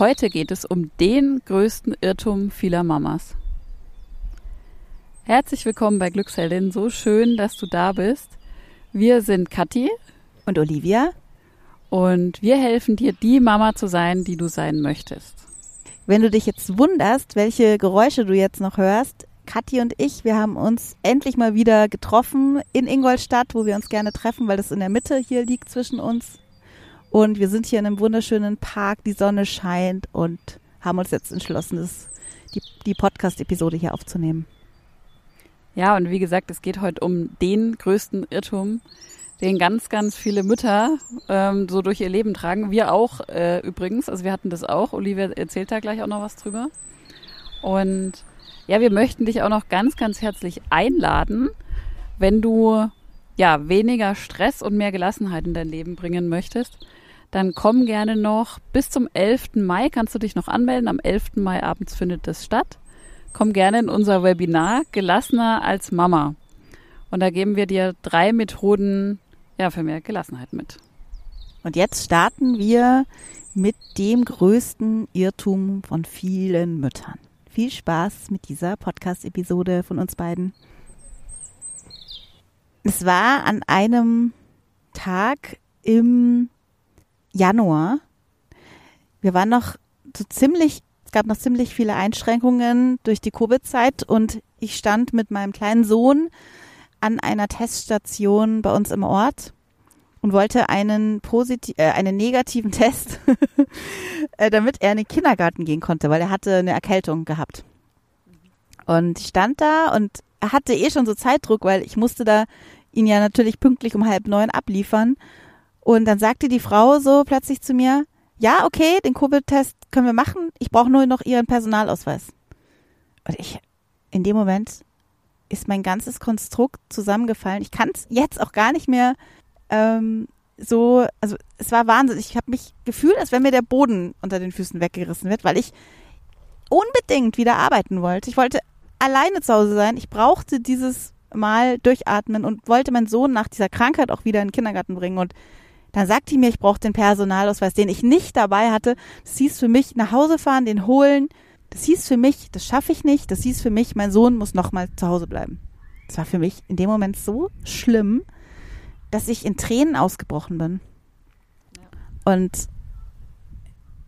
Heute geht es um den größten Irrtum vieler Mamas. Herzlich willkommen bei Glücksheldin. So schön, dass du da bist. Wir sind Kathi und Olivia und wir helfen dir, die Mama zu sein, die du sein möchtest. Wenn du dich jetzt wunderst, welche Geräusche du jetzt noch hörst, Kathi und ich, wir haben uns endlich mal wieder getroffen in Ingolstadt, wo wir uns gerne treffen, weil das in der Mitte hier liegt zwischen uns. Und wir sind hier in einem wunderschönen Park, die Sonne scheint und haben uns jetzt entschlossen, das, die, die Podcast-Episode hier aufzunehmen. Ja, und wie gesagt, es geht heute um den größten Irrtum, den ganz, ganz viele Mütter ähm, so durch ihr Leben tragen. Wir auch äh, übrigens, also wir hatten das auch. Olivia erzählt da gleich auch noch was drüber. Und ja, wir möchten dich auch noch ganz, ganz herzlich einladen, wenn du ja weniger Stress und mehr Gelassenheit in dein Leben bringen möchtest. Dann komm gerne noch bis zum 11. Mai, kannst du dich noch anmelden. Am 11. Mai abends findet das statt. Komm gerne in unser Webinar Gelassener als Mama. Und da geben wir dir drei Methoden, ja, für mehr Gelassenheit mit. Und jetzt starten wir mit dem größten Irrtum von vielen Müttern. Viel Spaß mit dieser Podcast-Episode von uns beiden. Es war an einem Tag im Januar. Wir waren noch so ziemlich, es gab noch ziemlich viele Einschränkungen durch die Covid-Zeit und ich stand mit meinem kleinen Sohn an einer Teststation bei uns im Ort und wollte einen positiv, äh, einen negativen Test, äh, damit er in den Kindergarten gehen konnte, weil er hatte eine Erkältung gehabt. Und ich stand da und er hatte eh schon so Zeitdruck, weil ich musste da ihn ja natürlich pünktlich um halb neun abliefern. Und dann sagte die Frau so plötzlich zu mir, ja, okay, den Covid-Test können wir machen, ich brauche nur noch ihren Personalausweis. Und ich, in dem Moment ist mein ganzes Konstrukt zusammengefallen. Ich kann es jetzt auch gar nicht mehr ähm, so, also es war Wahnsinn. Ich habe mich gefühlt, als wenn mir der Boden unter den Füßen weggerissen wird, weil ich unbedingt wieder arbeiten wollte. Ich wollte alleine zu Hause sein. Ich brauchte dieses Mal durchatmen und wollte meinen Sohn nach dieser Krankheit auch wieder in den Kindergarten bringen. Und dann sagte die mir, ich brauche den Personalausweis, den ich nicht dabei hatte. Das hieß für mich, nach Hause fahren, den holen, das hieß für mich, das schaffe ich nicht. Das hieß für mich, mein Sohn muss nochmal zu Hause bleiben. Das war für mich in dem Moment so schlimm, dass ich in Tränen ausgebrochen bin. Und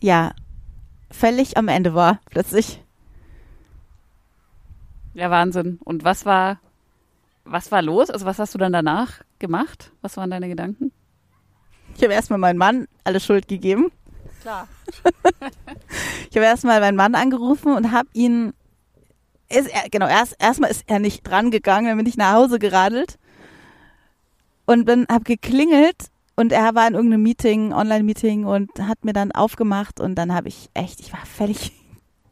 ja, völlig am Ende war plötzlich. Ja, Wahnsinn. Und was war, was war los? Also was hast du dann danach gemacht? Was waren deine Gedanken? Ich habe erstmal meinem Mann alle Schuld gegeben klar. ich habe erstmal meinen Mann angerufen und habe ihn, ist er, genau, erst erstmal ist er nicht dran gegangen, dann bin ich nach Hause geradelt und bin, habe geklingelt und er war in irgendeinem Meeting, Online-Meeting und hat mir dann aufgemacht und dann habe ich echt, ich war völlig,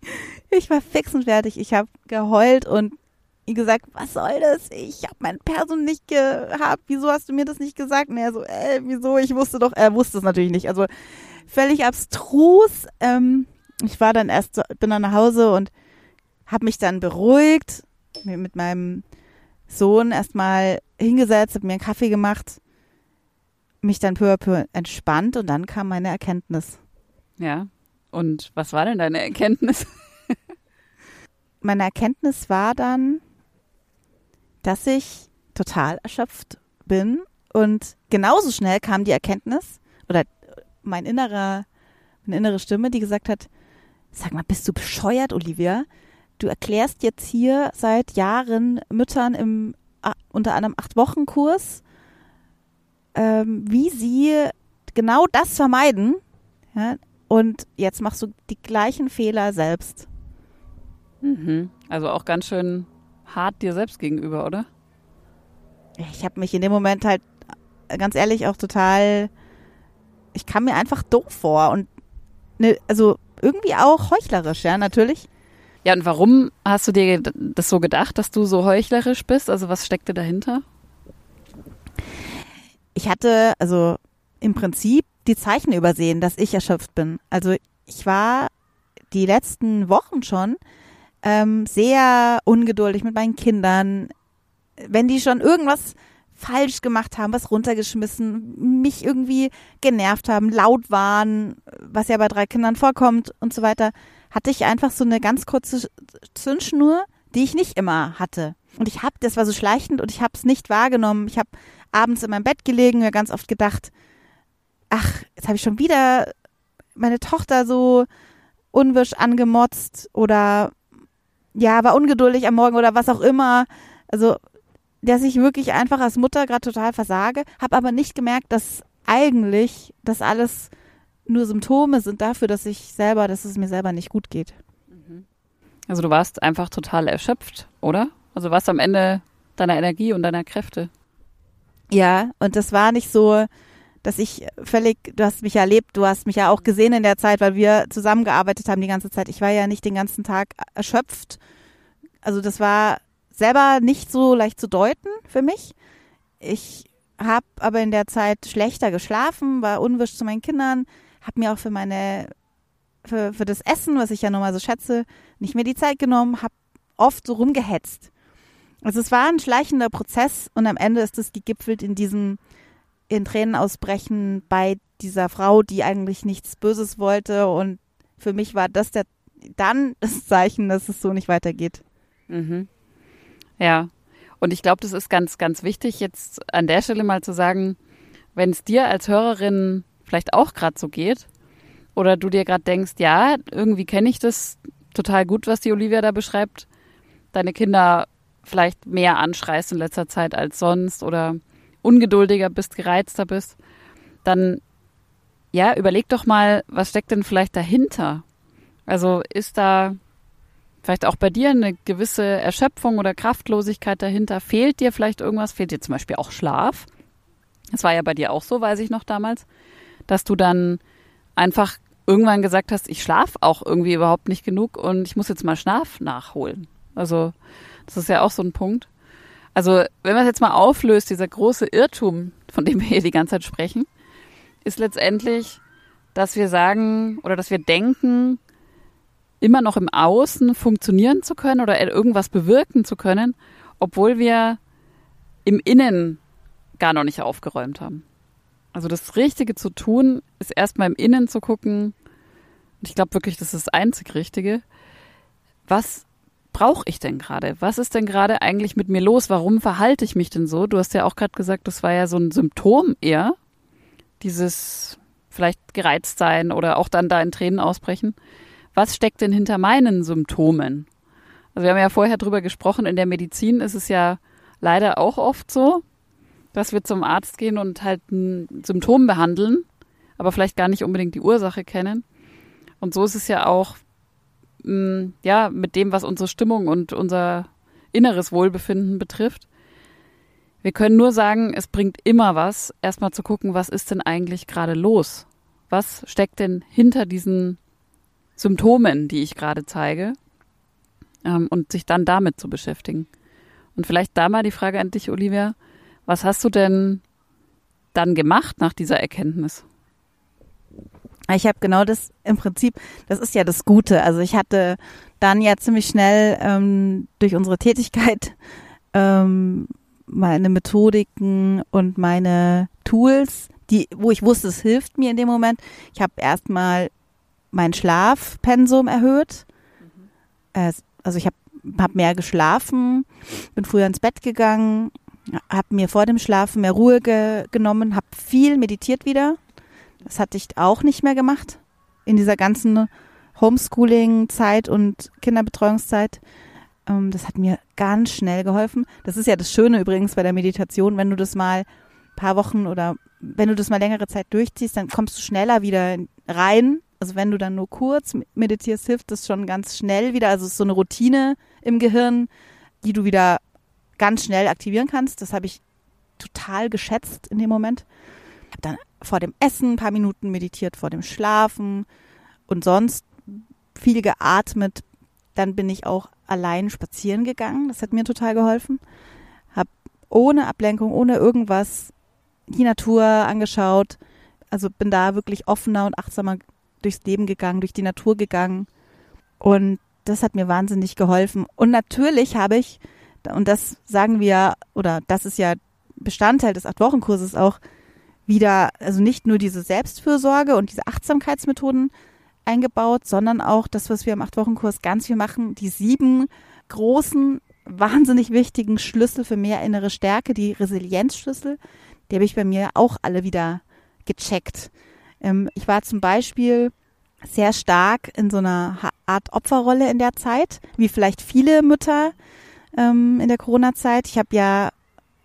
ich war fix und fertig. Ich habe geheult und ihm gesagt, was soll das? Ich habe mein Person nicht gehabt. Wieso hast du mir das nicht gesagt? Und er so, äh, wieso? Ich wusste doch, er wusste es natürlich nicht. Also völlig abstrus. Ähm, ich war dann erst, bin dann nach Hause und habe mich dann beruhigt, mir mit meinem Sohn erstmal hingesetzt, habe mir einen Kaffee gemacht, mich dann peu à peu entspannt und dann kam meine Erkenntnis. Ja. Und was war denn deine Erkenntnis? meine Erkenntnis war dann, dass ich total erschöpft bin und genauso schnell kam die Erkenntnis oder mein innerer, meine innere Stimme, die gesagt hat, sag mal, bist du bescheuert, Olivia? Du erklärst jetzt hier seit Jahren Müttern im unter einem acht Wochen Kurs, ähm, wie sie genau das vermeiden. Ja, und jetzt machst du die gleichen Fehler selbst. Mhm. Also auch ganz schön hart dir selbst gegenüber, oder? Ich habe mich in dem Moment halt ganz ehrlich auch total ich kam mir einfach doof vor und ne, also irgendwie auch heuchlerisch, ja, natürlich. Ja, und warum hast du dir das so gedacht, dass du so heuchlerisch bist? Also was steckte dahinter? Ich hatte also im Prinzip die Zeichen übersehen, dass ich erschöpft bin. Also ich war die letzten Wochen schon ähm, sehr ungeduldig mit meinen Kindern. Wenn die schon irgendwas falsch gemacht haben, was runtergeschmissen, mich irgendwie genervt haben, laut waren, was ja bei drei Kindern vorkommt und so weiter, hatte ich einfach so eine ganz kurze Zündschnur, die ich nicht immer hatte. Und ich habe, das war so schleichend und ich habe es nicht wahrgenommen. Ich habe abends in meinem Bett gelegen, mir ganz oft gedacht, ach, jetzt habe ich schon wieder meine Tochter so unwisch angemotzt oder ja, war ungeduldig am Morgen oder was auch immer. Also, dass ich wirklich einfach als Mutter gerade total versage, habe aber nicht gemerkt, dass eigentlich das alles nur Symptome sind dafür, dass ich selber, dass es mir selber nicht gut geht. Mhm. Also du warst einfach total erschöpft, oder? Also warst am Ende deiner Energie und deiner Kräfte. Ja, und das war nicht so, dass ich völlig, du hast mich ja erlebt, du hast mich ja auch gesehen in der Zeit, weil wir zusammengearbeitet haben die ganze Zeit. Ich war ja nicht den ganzen Tag erschöpft. Also das war selber nicht so leicht zu deuten für mich. Ich habe aber in der Zeit schlechter geschlafen, war unwisch zu meinen Kindern, habe mir auch für meine für, für das Essen, was ich ja nochmal so schätze, nicht mehr die Zeit genommen, habe oft so rumgehetzt. Also es war ein schleichender Prozess und am Ende ist es gegipfelt in diesem in Tränen ausbrechen bei dieser Frau, die eigentlich nichts Böses wollte. Und für mich war das der, dann das Zeichen, dass es so nicht weitergeht. Mhm. Ja. Und ich glaube, das ist ganz, ganz wichtig, jetzt an der Stelle mal zu sagen, wenn es dir als Hörerin vielleicht auch gerade so geht oder du dir gerade denkst, ja, irgendwie kenne ich das total gut, was die Olivia da beschreibt, deine Kinder vielleicht mehr anschreist in letzter Zeit als sonst oder ungeduldiger bist, gereizter bist, dann ja, überleg doch mal, was steckt denn vielleicht dahinter? Also ist da vielleicht auch bei dir eine gewisse Erschöpfung oder Kraftlosigkeit dahinter? Fehlt dir vielleicht irgendwas? Fehlt dir zum Beispiel auch Schlaf? Das war ja bei dir auch so, weiß ich noch damals, dass du dann einfach irgendwann gesagt hast, ich schlafe auch irgendwie überhaupt nicht genug und ich muss jetzt mal Schlaf nachholen. Also das ist ja auch so ein Punkt. Also, wenn man es jetzt mal auflöst, dieser große Irrtum, von dem wir hier die ganze Zeit sprechen, ist letztendlich, dass wir sagen oder dass wir denken, immer noch im Außen funktionieren zu können oder irgendwas bewirken zu können, obwohl wir im Innen gar noch nicht aufgeräumt haben. Also das Richtige zu tun, ist erstmal im Innen zu gucken, und ich glaube wirklich, das ist das einzig Richtige, was brauche ich denn gerade? Was ist denn gerade eigentlich mit mir los? Warum verhalte ich mich denn so? Du hast ja auch gerade gesagt, das war ja so ein Symptom eher, dieses vielleicht gereizt sein oder auch dann da in Tränen ausbrechen. Was steckt denn hinter meinen Symptomen? Also wir haben ja vorher drüber gesprochen, in der Medizin ist es ja leider auch oft so, dass wir zum Arzt gehen und halt ein Symptom behandeln, aber vielleicht gar nicht unbedingt die Ursache kennen. Und so ist es ja auch Mm, ja, mit dem, was unsere Stimmung und unser inneres Wohlbefinden betrifft. Wir können nur sagen, es bringt immer was, erstmal zu gucken, was ist denn eigentlich gerade los? Was steckt denn hinter diesen Symptomen, die ich gerade zeige? Ähm, und sich dann damit zu beschäftigen. Und vielleicht da mal die Frage an dich, Olivia. Was hast du denn dann gemacht nach dieser Erkenntnis? Ich habe genau das im Prinzip, das ist ja das Gute. Also ich hatte dann ja ziemlich schnell ähm, durch unsere Tätigkeit ähm, meine Methodiken und meine Tools, die, wo ich wusste, es hilft mir in dem Moment. Ich habe erstmal mein Schlafpensum erhöht. Mhm. Also ich habe hab mehr geschlafen, bin früher ins Bett gegangen, habe mir vor dem Schlafen mehr Ruhe ge genommen, habe viel meditiert wieder. Das hatte ich auch nicht mehr gemacht in dieser ganzen Homeschooling-Zeit und Kinderbetreuungszeit. Ähm, das hat mir ganz schnell geholfen. Das ist ja das Schöne übrigens bei der Meditation, wenn du das mal ein paar Wochen oder wenn du das mal längere Zeit durchziehst, dann kommst du schneller wieder rein. Also wenn du dann nur kurz meditierst, hilft das schon ganz schnell wieder. Also es ist so eine Routine im Gehirn, die du wieder ganz schnell aktivieren kannst. Das habe ich total geschätzt in dem Moment. Habe dann vor dem Essen ein paar Minuten meditiert, vor dem Schlafen und sonst viel geatmet. Dann bin ich auch allein spazieren gegangen. Das hat mir total geholfen. Hab ohne Ablenkung, ohne irgendwas die Natur angeschaut. Also bin da wirklich offener und achtsamer durchs Leben gegangen, durch die Natur gegangen. Und das hat mir wahnsinnig geholfen. Und natürlich habe ich, und das sagen wir, oder das ist ja Bestandteil des Acht-Wochen-Kurses auch wieder, also nicht nur diese Selbstfürsorge und diese Achtsamkeitsmethoden eingebaut, sondern auch das, was wir im Acht-Wochen-Kurs ganz viel machen, die sieben großen, wahnsinnig wichtigen Schlüssel für mehr innere Stärke, die Resilienzschlüssel, die habe ich bei mir auch alle wieder gecheckt. Ähm, ich war zum Beispiel sehr stark in so einer Art Opferrolle in der Zeit, wie vielleicht viele Mütter ähm, in der Corona-Zeit. Ich habe ja,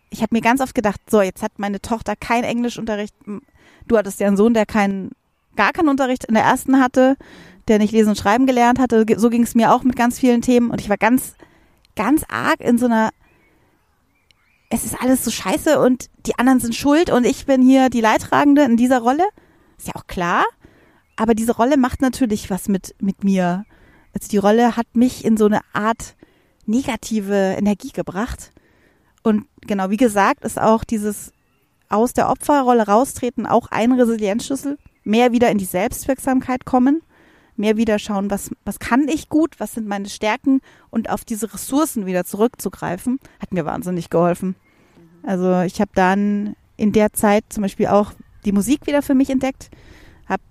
ich habe mir ganz oft gedacht, so, jetzt hat meine Tochter keinen Englischunterricht. Du hattest ja einen Sohn, der keinen, gar keinen Unterricht in der ersten hatte, der nicht lesen und schreiben gelernt hatte. So ging es mir auch mit ganz vielen Themen und ich war ganz, ganz arg in so einer es ist alles so scheiße und die anderen sind schuld und ich bin hier die Leidtragende in dieser Rolle. Ist ja auch klar. Aber diese Rolle macht natürlich was mit, mit mir. Also die Rolle hat mich in so eine Art negative Energie gebracht. Und genau, wie gesagt, ist auch dieses aus der Opferrolle raustreten auch ein Resilienzschlüssel. Mehr wieder in die Selbstwirksamkeit kommen. Mehr wieder schauen, was, was kann ich gut, was sind meine Stärken und auf diese Ressourcen wieder zurückzugreifen, hat mir wahnsinnig geholfen. Also ich habe dann in der Zeit zum Beispiel auch die Musik wieder für mich entdeckt, habe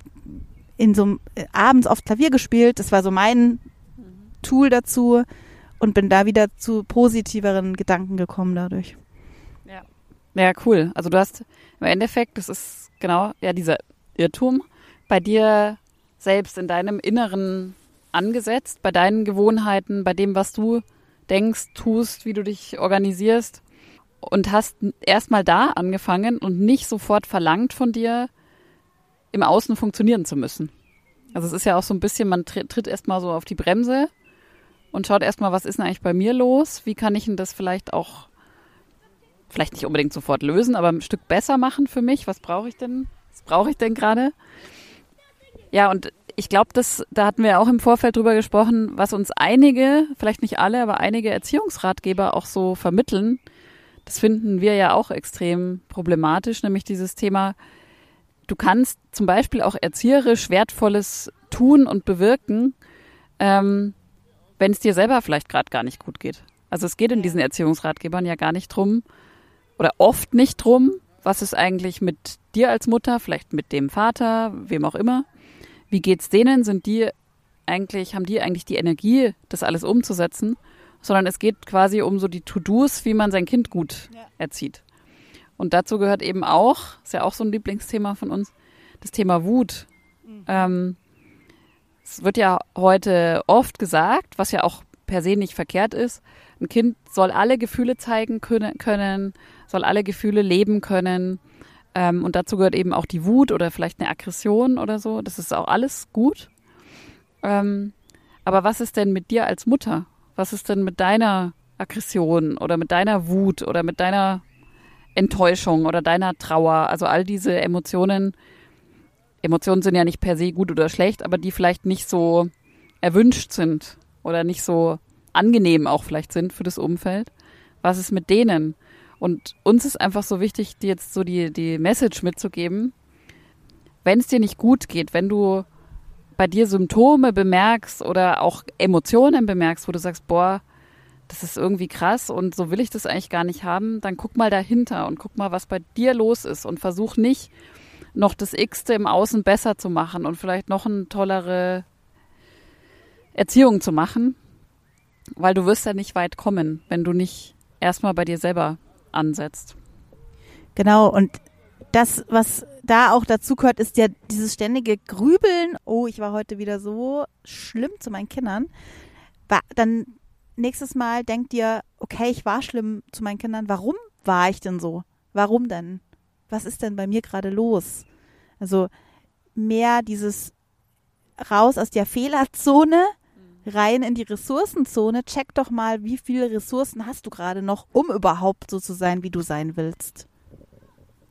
in so äh, abends oft Klavier gespielt, das war so mein Tool dazu und bin da wieder zu positiveren Gedanken gekommen dadurch. Ja. Ja, cool. Also du hast im Endeffekt, das ist genau ja dieser Irrtum bei dir selbst in deinem Inneren angesetzt, bei deinen Gewohnheiten, bei dem, was du denkst, tust, wie du dich organisierst und hast erstmal da angefangen und nicht sofort verlangt von dir, im Außen funktionieren zu müssen. Also es ist ja auch so ein bisschen, man tritt, erstmal so auf die Bremse und schaut erstmal, was ist denn eigentlich bei mir los? Wie kann ich denn das vielleicht auch, vielleicht nicht unbedingt sofort lösen, aber ein Stück besser machen für mich? Was brauche ich denn? Was brauche ich denn gerade? Ja, und ich glaube, da hatten wir auch im Vorfeld drüber gesprochen, was uns einige, vielleicht nicht alle, aber einige Erziehungsratgeber auch so vermitteln, das finden wir ja auch extrem problematisch, nämlich dieses Thema, du kannst zum Beispiel auch erzieherisch Wertvolles tun und bewirken, ähm, wenn es dir selber vielleicht gerade gar nicht gut geht. Also es geht in diesen Erziehungsratgebern ja gar nicht drum oder oft nicht drum, was ist eigentlich mit dir als Mutter, vielleicht mit dem Vater, wem auch immer. Wie geht's denen? Sind die eigentlich, haben die eigentlich die Energie, das alles umzusetzen? sondern es geht quasi um so die To-Dos, wie man sein Kind gut ja. erzieht. Und dazu gehört eben auch, ist ja auch so ein Lieblingsthema von uns, das Thema Wut. Mhm. Ähm, es wird ja heute oft gesagt, was ja auch per se nicht verkehrt ist, ein Kind soll alle Gefühle zeigen können, soll alle Gefühle leben können. Ähm, und dazu gehört eben auch die Wut oder vielleicht eine Aggression oder so. Das ist auch alles gut. Ähm, aber was ist denn mit dir als Mutter? Was ist denn mit deiner Aggression oder mit deiner Wut oder mit deiner Enttäuschung oder deiner Trauer? Also all diese Emotionen. Emotionen sind ja nicht per se gut oder schlecht, aber die vielleicht nicht so erwünscht sind oder nicht so angenehm auch vielleicht sind für das Umfeld. Was ist mit denen? Und uns ist einfach so wichtig, dir jetzt so die, die Message mitzugeben. Wenn es dir nicht gut geht, wenn du bei dir Symptome bemerkst oder auch Emotionen bemerkst, wo du sagst, boah, das ist irgendwie krass und so will ich das eigentlich gar nicht haben, dann guck mal dahinter und guck mal, was bei dir los ist und versuch nicht noch das X-te im Außen besser zu machen und vielleicht noch eine tollere Erziehung zu machen, weil du wirst ja nicht weit kommen, wenn du nicht erstmal bei dir selber ansetzt. Genau, und das, was da auch dazu gehört, ist ja dieses ständige Grübeln. Oh, ich war heute wieder so schlimm zu meinen Kindern. Dann nächstes Mal denkt ihr, okay, ich war schlimm zu meinen Kindern. Warum war ich denn so? Warum denn? Was ist denn bei mir gerade los? Also mehr dieses raus aus der Fehlerzone, rein in die Ressourcenzone. Check doch mal, wie viele Ressourcen hast du gerade noch, um überhaupt so zu sein, wie du sein willst.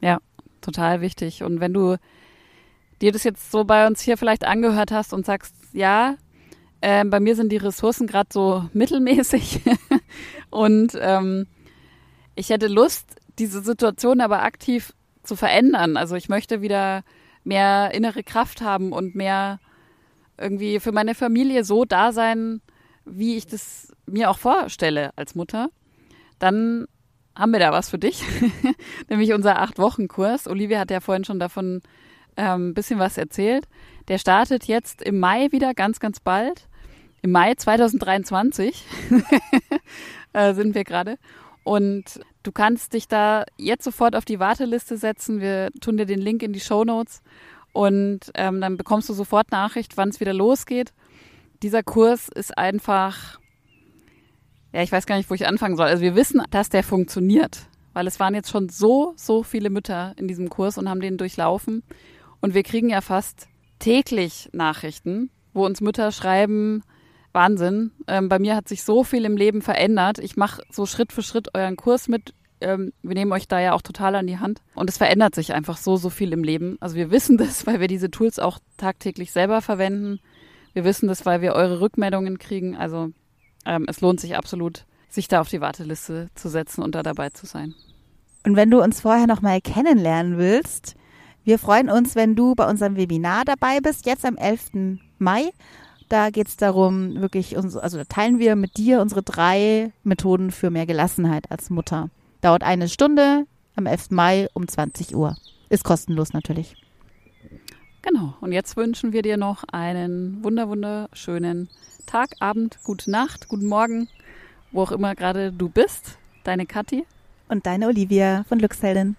Ja, total wichtig. Und wenn du dir das jetzt so bei uns hier vielleicht angehört hast und sagst, ja, äh, bei mir sind die Ressourcen gerade so mittelmäßig und ähm, ich hätte Lust, diese Situation aber aktiv zu verändern. Also ich möchte wieder mehr innere Kraft haben und mehr irgendwie für meine Familie so da sein, wie ich das mir auch vorstelle als Mutter, dann haben wir da was für dich, nämlich unser Acht-Wochen-Kurs. Olivia hat ja vorhin schon davon ein ähm, bisschen was erzählt. Der startet jetzt im Mai wieder, ganz, ganz bald. Im Mai 2023 äh, sind wir gerade. Und du kannst dich da jetzt sofort auf die Warteliste setzen. Wir tun dir den Link in die Show Notes und ähm, dann bekommst du sofort Nachricht, wann es wieder losgeht. Dieser Kurs ist einfach, ja, ich weiß gar nicht, wo ich anfangen soll. Also wir wissen, dass der funktioniert, weil es waren jetzt schon so, so viele Mütter in diesem Kurs und haben den durchlaufen. Und wir kriegen ja fast täglich Nachrichten, wo uns Mütter schreiben, Wahnsinn. Ähm, bei mir hat sich so viel im Leben verändert. Ich mache so Schritt für Schritt euren Kurs mit. Ähm, wir nehmen euch da ja auch total an die Hand. Und es verändert sich einfach so, so viel im Leben. Also wir wissen das, weil wir diese Tools auch tagtäglich selber verwenden. Wir wissen das, weil wir eure Rückmeldungen kriegen. Also ähm, es lohnt sich absolut, sich da auf die Warteliste zu setzen und da dabei zu sein. Und wenn du uns vorher noch mal kennenlernen willst, wir freuen uns, wenn du bei unserem Webinar dabei bist, jetzt am 11. Mai. Da geht es darum, wirklich, also da teilen wir mit dir unsere drei Methoden für mehr Gelassenheit als Mutter. Dauert eine Stunde am 11. Mai um 20 Uhr. Ist kostenlos natürlich. Genau. Und jetzt wünschen wir dir noch einen wunder wunderschönen Tag, Abend, gute Nacht, guten Morgen, wo auch immer gerade du bist. Deine Kathi. Und deine Olivia von Glücksheldin.